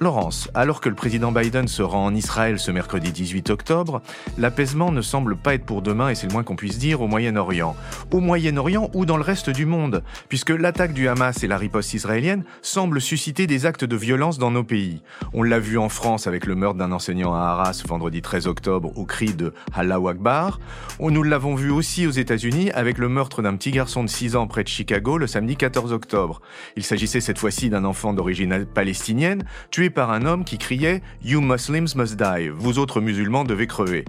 Laurence, alors que le président Biden se rend en Israël ce mercredi 18 octobre, l'apaisement ne semble pas être pour demain, et c'est le moins qu'on puisse dire, au Moyen-Orient. Au Moyen-Orient ou dans le reste du monde, puisque l'attaque du Hamas et la riposte israélienne semblent susciter des actes de violence dans nos pays. On l'a vu en France avec le meurtre d'un enseignant à Arras vendredi 13 octobre au cri de Allahu Akbar. Nous l'avons vu aussi aux États-Unis avec le meurtre d'un petit garçon de 6 ans près de Chicago le samedi 14 octobre. Il s'agissait cette fois-ci d'un enfant d'origine palestinienne tué par un homme qui criait You Muslims must die, vous autres musulmans devez crever.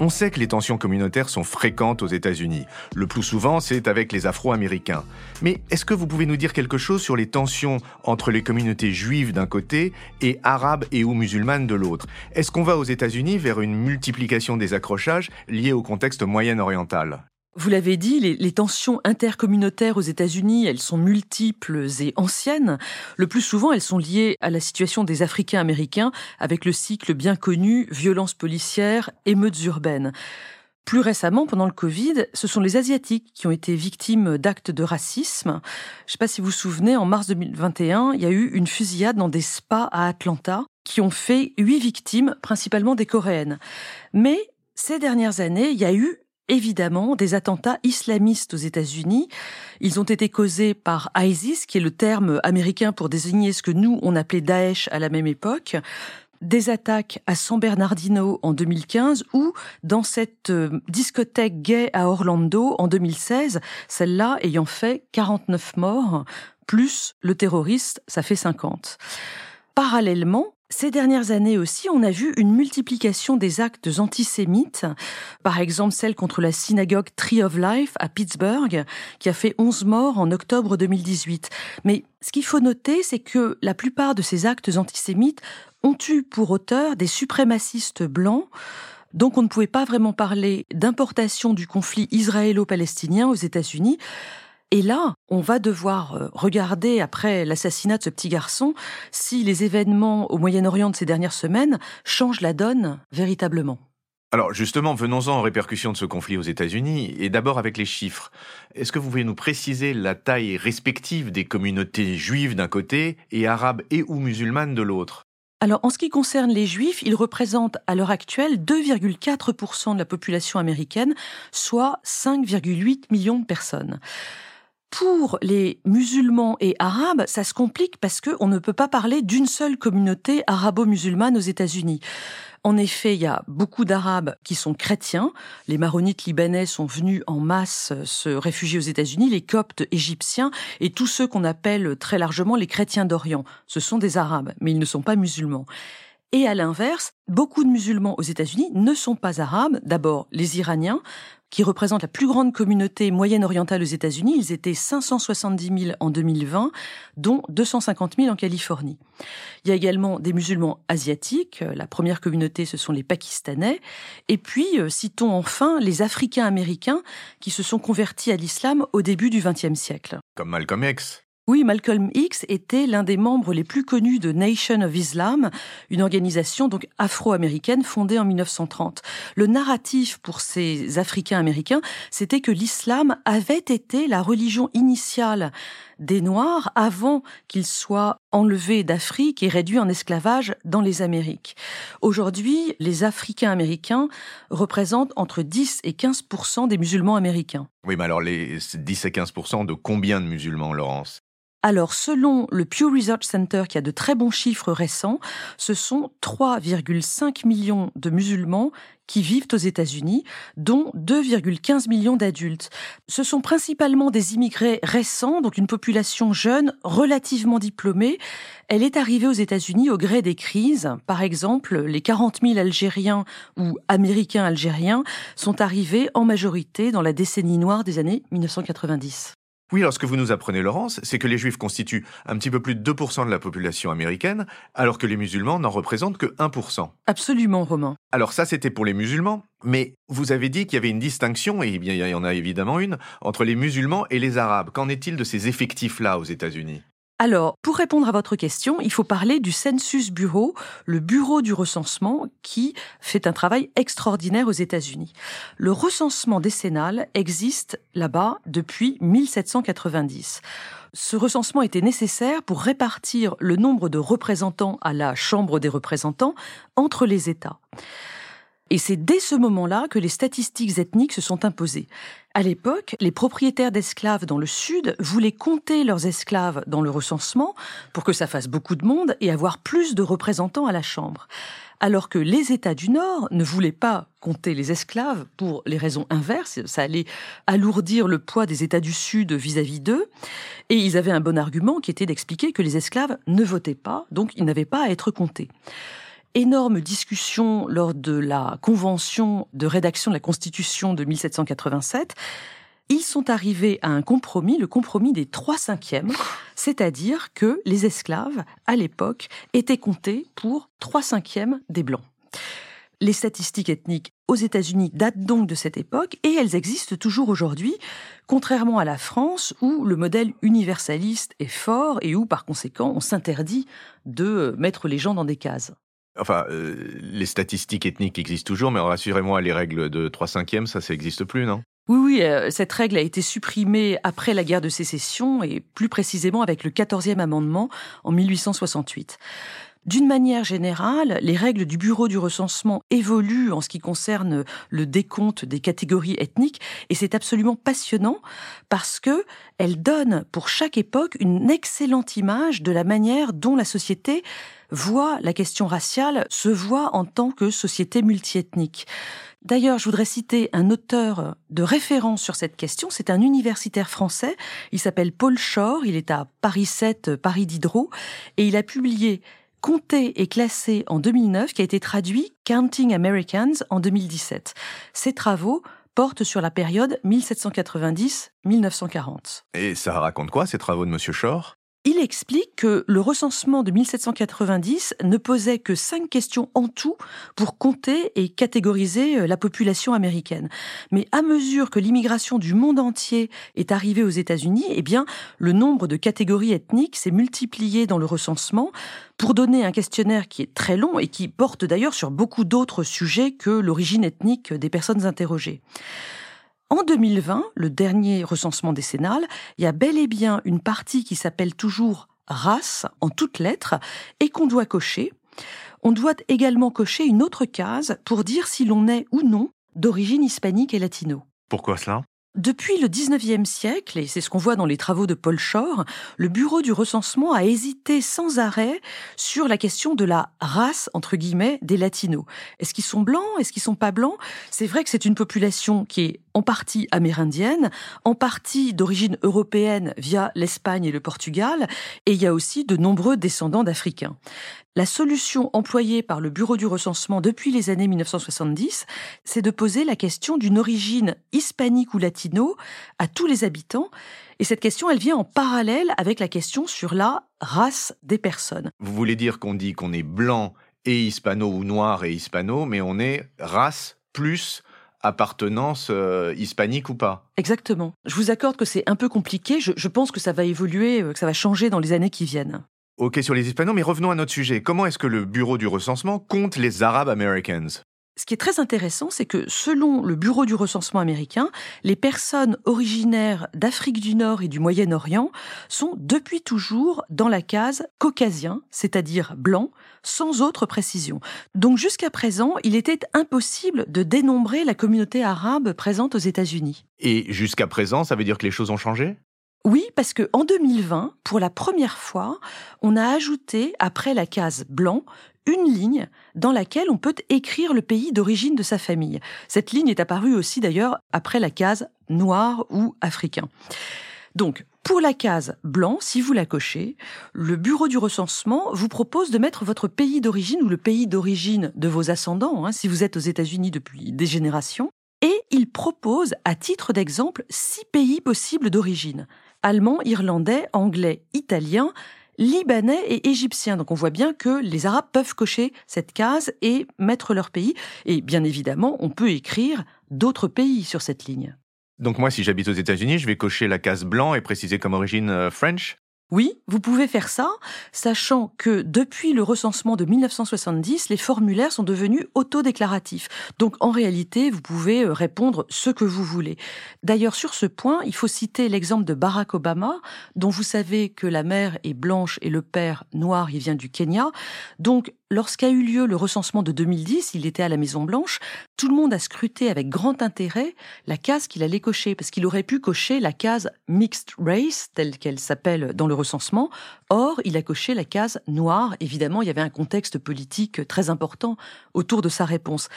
On sait que les tensions communautaires sont fréquentes aux États-Unis. Le plus souvent, c'est avec les Afro-Américains. Mais est-ce que vous pouvez nous dire quelque chose sur les tensions entre les communautés juives d'un côté et arabes et ou musulmanes de l'autre? Est-ce qu'on va aux États-Unis vers une multiplication des accrochages liés au contexte moyen-oriental? Vous l'avez dit, les, tensions intercommunautaires aux États-Unis, elles sont multiples et anciennes. Le plus souvent, elles sont liées à la situation des Africains américains, avec le cycle bien connu violence policière, émeutes urbaines. Plus récemment, pendant le Covid, ce sont les Asiatiques qui ont été victimes d'actes de racisme. Je ne sais pas si vous vous souvenez, en mars 2021, il y a eu une fusillade dans des spas à Atlanta qui ont fait huit victimes, principalement des Coréennes. Mais ces dernières années, il y a eu évidemment des attentats islamistes aux États-Unis. Ils ont été causés par ISIS, qui est le terme américain pour désigner ce que nous, on appelait Daesh à la même époque des attaques à San Bernardino en 2015 ou dans cette euh, discothèque gay à Orlando en 2016, celle-là ayant fait 49 morts, plus le terroriste, ça fait 50. Parallèlement, ces dernières années aussi, on a vu une multiplication des actes antisémites, par exemple celle contre la synagogue Tree of Life à Pittsburgh, qui a fait 11 morts en octobre 2018. Mais ce qu'il faut noter, c'est que la plupart de ces actes antisémites ont eu pour auteur des suprémacistes blancs, donc on ne pouvait pas vraiment parler d'importation du conflit israélo-palestinien aux États-Unis, et là, on va devoir euh, regarder, après l'assassinat de ce petit garçon, si les événements au Moyen-Orient de ces dernières semaines changent la donne véritablement. Alors justement, venons-en aux répercussions de ce conflit aux États-Unis, et d'abord avec les chiffres. Est-ce que vous pouvez nous préciser la taille respective des communautés juives d'un côté et arabes et ou musulmanes de l'autre? Alors, en ce qui concerne les Juifs, ils représentent à l'heure actuelle 2,4% de la population américaine, soit 5,8 millions de personnes. Pour les musulmans et arabes, ça se complique parce qu'on ne peut pas parler d'une seule communauté arabo-musulmane aux États-Unis. En effet, il y a beaucoup d'Arabes qui sont chrétiens. Les maronites libanais sont venus en masse se réfugier aux États-Unis, les coptes égyptiens et tous ceux qu'on appelle très largement les chrétiens d'Orient. Ce sont des Arabes, mais ils ne sont pas musulmans. Et à l'inverse, beaucoup de musulmans aux États-Unis ne sont pas arabes. D'abord, les Iraniens, qui représentent la plus grande communauté moyenne-orientale aux États-Unis. Ils étaient 570 000 en 2020, dont 250 000 en Californie. Il y a également des musulmans asiatiques. La première communauté, ce sont les Pakistanais. Et puis, euh, citons enfin les Africains américains qui se sont convertis à l'islam au début du XXe siècle. Comme Malcolm X. Oui, Malcolm X était l'un des membres les plus connus de Nation of Islam, une organisation donc afro-américaine fondée en 1930. Le narratif pour ces Africains américains, c'était que l'islam avait été la religion initiale des Noirs avant qu'ils soient enlevés d'Afrique et réduits en esclavage dans les Amériques. Aujourd'hui, les Africains américains représentent entre 10 et 15% des musulmans américains. Oui, mais alors les 10 et 15% de combien de musulmans, Laurence? Alors, selon le Pew Research Center, qui a de très bons chiffres récents, ce sont 3,5 millions de musulmans qui vivent aux États-Unis, dont 2,15 millions d'adultes. Ce sont principalement des immigrés récents, donc une population jeune, relativement diplômée. Elle est arrivée aux États-Unis au gré des crises. Par exemple, les 40 000 Algériens ou Américains algériens sont arrivés en majorité dans la décennie noire des années 1990. Oui, alors ce que vous nous apprenez, Laurence, c'est que les juifs constituent un petit peu plus de 2% de la population américaine, alors que les musulmans n'en représentent que 1%. Absolument, Romain. Alors ça, c'était pour les musulmans, mais vous avez dit qu'il y avait une distinction, et bien il y en a évidemment une, entre les musulmans et les arabes. Qu'en est-il de ces effectifs-là aux États-Unis? Alors, pour répondre à votre question, il faut parler du Census Bureau, le bureau du recensement qui fait un travail extraordinaire aux États-Unis. Le recensement décennal existe là-bas depuis 1790. Ce recensement était nécessaire pour répartir le nombre de représentants à la Chambre des représentants entre les États. Et c'est dès ce moment-là que les statistiques ethniques se sont imposées. À l'époque, les propriétaires d'esclaves dans le Sud voulaient compter leurs esclaves dans le recensement pour que ça fasse beaucoup de monde et avoir plus de représentants à la Chambre. Alors que les États du Nord ne voulaient pas compter les esclaves pour les raisons inverses, ça allait alourdir le poids des États du Sud vis-à-vis d'eux, et ils avaient un bon argument qui était d'expliquer que les esclaves ne votaient pas, donc ils n'avaient pas à être comptés énorme discussion lors de la convention de rédaction de la Constitution de 1787. Ils sont arrivés à un compromis, le compromis des trois cinquièmes, c'est-à-dire que les esclaves, à l'époque, étaient comptés pour trois cinquièmes des Blancs. Les statistiques ethniques aux États-Unis datent donc de cette époque et elles existent toujours aujourd'hui, contrairement à la France où le modèle universaliste est fort et où par conséquent on s'interdit de mettre les gens dans des cases. Enfin, euh, les statistiques ethniques existent toujours, mais rassurez-moi, les règles de 3 cinquièmes, ça, ça n'existe plus, non? Oui, oui, euh, cette règle a été supprimée après la guerre de sécession et plus précisément avec le 14e amendement en 1868. D'une manière générale, les règles du Bureau du recensement évoluent en ce qui concerne le décompte des catégories ethniques et c'est absolument passionnant parce que elles donnent pour chaque époque une excellente image de la manière dont la société voit la question raciale, se voit en tant que société multiethnique. D'ailleurs, je voudrais citer un auteur de référence sur cette question. C'est un universitaire français. Il s'appelle Paul Shore. Il est à Paris 7, Paris Diderot. Et il a publié Compté et classé en 2009, qui a été traduit Counting Americans en 2017. Ces travaux portent sur la période 1790-1940. Et ça raconte quoi, ces travaux de Monsieur Shore? Il explique que le recensement de 1790 ne posait que cinq questions en tout pour compter et catégoriser euh, la population américaine. Mais à mesure que l'immigration du monde entier est arrivée aux États-Unis, eh bien, le nombre de catégories ethniques s'est multiplié dans le recensement pour donner un questionnaire qui est très long et qui porte d'ailleurs sur beaucoup d'autres sujets que l'origine ethnique des personnes interrogées. En 2020, le dernier recensement décennal, il y a bel et bien une partie qui s'appelle toujours race en toutes lettres et qu'on doit cocher. On doit également cocher une autre case pour dire si l'on est ou non d'origine hispanique et latino. Pourquoi cela? Depuis le 19e siècle, et c'est ce qu'on voit dans les travaux de Paul Shore, le Bureau du recensement a hésité sans arrêt sur la question de la race, entre guillemets, des latinos. Est-ce qu'ils sont blancs? Est-ce qu'ils sont pas blancs? C'est vrai que c'est une population qui est en partie amérindienne, en partie d'origine européenne via l'Espagne et le Portugal, et il y a aussi de nombreux descendants d'Africains. La solution employée par le Bureau du recensement depuis les années 1970, c'est de poser la question d'une origine hispanique ou latino à tous les habitants. Et cette question, elle vient en parallèle avec la question sur la race des personnes. Vous voulez dire qu'on dit qu'on est blanc et hispano ou noir et hispano, mais on est race plus appartenance euh, hispanique ou pas. Exactement. Je vous accorde que c'est un peu compliqué. Je, je, pense que ça va évoluer, euh, que ça va changer dans les années qui viennent. Ok sur les hispanos, mais revenons à notre sujet. Comment est-ce que le Bureau du recensement compte les Arabes Americans? Ce qui est très intéressant, c'est que selon le Bureau du recensement américain, les personnes originaires d'Afrique du Nord et du Moyen-Orient sont depuis toujours dans la case caucasien, c'est-à-dire blanc, sans autre précision. Donc jusqu'à présent, il était impossible de dénombrer la communauté arabe présente aux États-Unis. Et jusqu'à présent, ça veut dire que les choses ont changé? Oui, parce que en 2020, pour la première fois, on a ajouté après la case blanc une ligne dans laquelle on peut écrire le pays d'origine de sa famille. Cette ligne est apparue aussi d'ailleurs après la case noir ou africain. Donc, pour la case blanc, si vous la cochez, le bureau du recensement vous propose de mettre votre pays d'origine ou le pays d'origine de vos ascendants, hein, si vous êtes aux États-Unis depuis des générations, et il propose, à titre d'exemple, six pays possibles d'origine allemand, irlandais, anglais, italien, libanais et égyptien. Donc on voit bien que les Arabes peuvent cocher cette case et mettre leur pays. Et bien évidemment, on peut écrire d'autres pays sur cette ligne. Donc moi, si j'habite aux États-Unis, je vais cocher la case blanc et préciser comme origine euh, French Oui, vous pouvez faire ça, sachant que depuis le recensement de 1970, les formulaires sont devenus autodéclaratifs. Donc en réalité, vous pouvez euh, répondre ce que vous voulez. D'ailleurs, sur ce point, il faut citer l'exemple de Barack Obama, dont vous savez que la mère est blanche et le père noir, il vient du Kenya. Donc lorsqu'a eu lieu le recensement de 2010, il était à la Maison Blanche, tout le monde a scruté avec grand intérêt la case qu'il allait cocher, parce qu'il aurait pu cocher la case mixed race, telle qu'elle s'appelle dans le recensement. Or, il a coché la case noire. Évidemment, il y avait un contexte politique très important autour de sa réponse.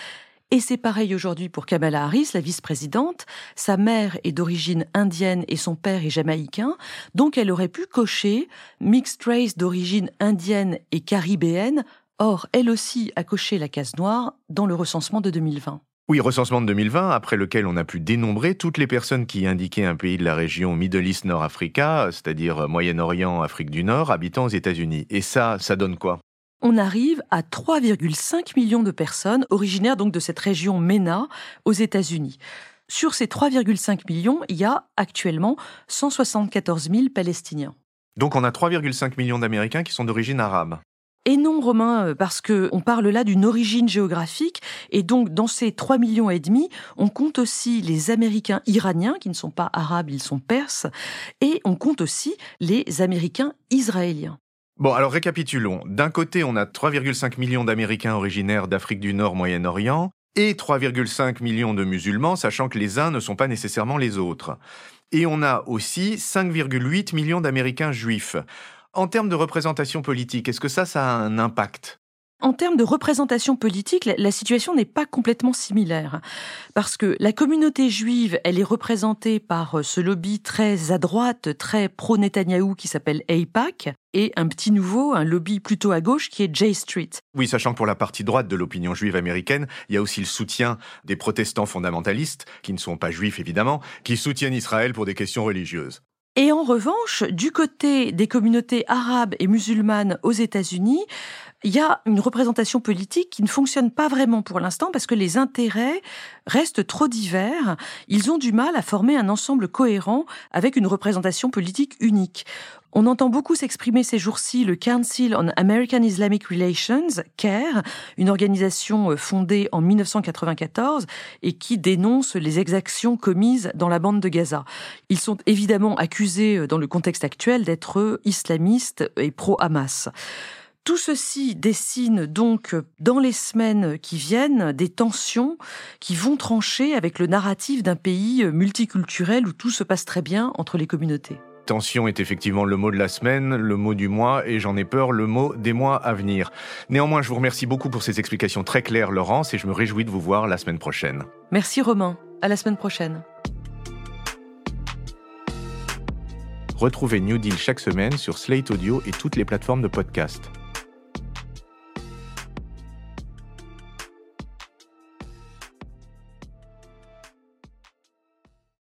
Et c'est pareil aujourd'hui pour Kamala Harris, la vice-présidente. Sa mère est d'origine indienne et son père est jamaïcain. Donc elle aurait pu cocher mixed race d'origine indienne et caribéenne. Or, elle aussi a coché la case noire dans le recensement de 2020. Oui, recensement de 2020, après lequel on a pu dénombrer toutes les personnes qui indiquaient un pays de la région Middle East Nord Africa, c'est-à-dire Moyen-Orient, Afrique du Nord, habitant aux États-Unis. Et ça, ça donne quoi? On arrive à 3,5 millions de personnes originaires donc de cette région MENA aux États-Unis. Sur ces 3,5 millions, il y a actuellement 174 000 Palestiniens. Donc on a 3,5 millions d'Américains qui sont d'origine arabe. Et non, Romain, euh, parce que on parle là d'une origine géographique, et donc dans ces 3 millions et demi, on compte aussi les Américains iraniens, qui ne sont pas arabes, ils sont perses, et on compte aussi les Américains israéliens. Bon, alors récapitulons. D'un côté, on a 3,5 millions d'Américains originaires d'Afrique du Nord, Moyen-Orient, et 3,5 millions de musulmans, sachant que les uns ne sont pas nécessairement les autres. Et on a aussi 5,8 millions d'Américains juifs. En termes de représentation politique, est-ce que ça, ça a un impact? En termes de représentation politique, la situation n'est pas complètement similaire. Parce que la communauté juive, elle est représentée par euh, ce lobby très à droite, très pro-Netanyahou qui s'appelle AIPAC, et un petit nouveau, un lobby plutôt à gauche qui est J Street. Oui, sachant que pour la partie droite de l'opinion juive américaine, il y a aussi le soutien des protestants fondamentalistes, qui ne sont pas juifs évidemment, qui soutiennent Israël pour des questions religieuses. Et en revanche, du côté des communautés arabes et musulmanes aux États-Unis, il y a une représentation politique qui ne fonctionne pas vraiment pour l'instant parce que les intérêts restent trop divers. Ils ont du mal à former un ensemble cohérent avec une représentation politique unique. On entend beaucoup s'exprimer ces jours-ci le Council on American Islamic Relations, CARE, une organisation euh, fondée en 1994 et qui dénonce les exactions commises dans la bande de Gaza. Ils sont évidemment accusés euh, dans le contexte actuel d'être islamistes et pro-Hamas. Tout ceci dessine donc dans les semaines qui viennent des tensions qui vont trancher avec le narratif d'un pays euh, multiculturel où tout se passe très bien entre les communautés. Tension est effectivement le mot de la semaine, le mot du mois et j'en ai peur, le mot des mois à venir. Néanmoins, je vous remercie beaucoup pour ces explications très claires, Laurence, et je me réjouis de vous voir la semaine prochaine. Merci Romain. À la semaine prochaine. Retrouvez New Deal chaque semaine sur Slate Audio et toutes les plateformes de podcast.